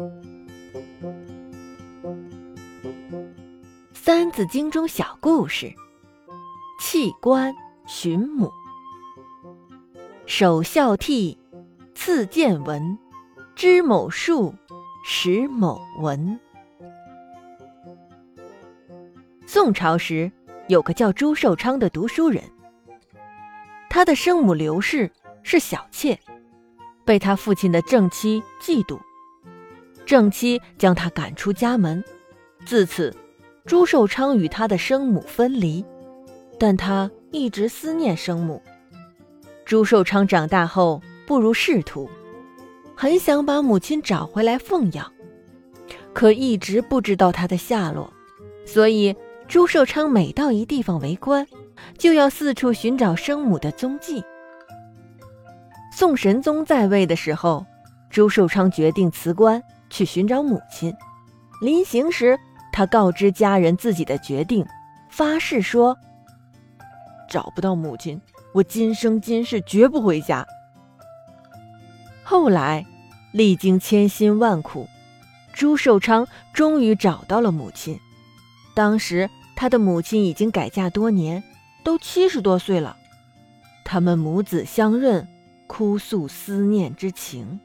《三字经》中小故事：弃官寻母，首孝悌，次见闻，知某数，识某文。宋朝时，有个叫朱寿昌的读书人，他的生母刘氏是小妾，被他父亲的正妻嫉妒，正妻将他赶出家门。自此，朱寿昌与他的生母分离，但他一直思念生母。朱寿昌长大后步入仕途，很想把母亲找回来奉养，可一直不知道她的下落，所以朱寿昌每到一地方为官，就要四处寻找生母的踪迹。宋神宗在位的时候，朱寿昌决定辞官去寻找母亲，临行时。他告知家人自己的决定，发誓说：“找不到母亲，我今生今世绝不回家。”后来，历经千辛万苦，朱寿昌终于找到了母亲。当时，他的母亲已经改嫁多年，都七十多岁了。他们母子相认，哭诉思念之情。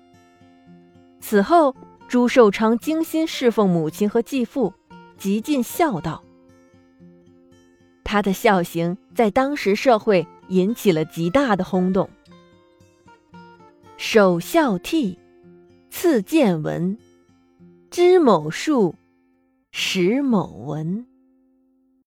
此后，朱寿昌精心侍奉母亲和继父。极尽孝道，他的孝行在当时社会引起了极大的轰动。首孝悌，次见闻，知某数，识某文。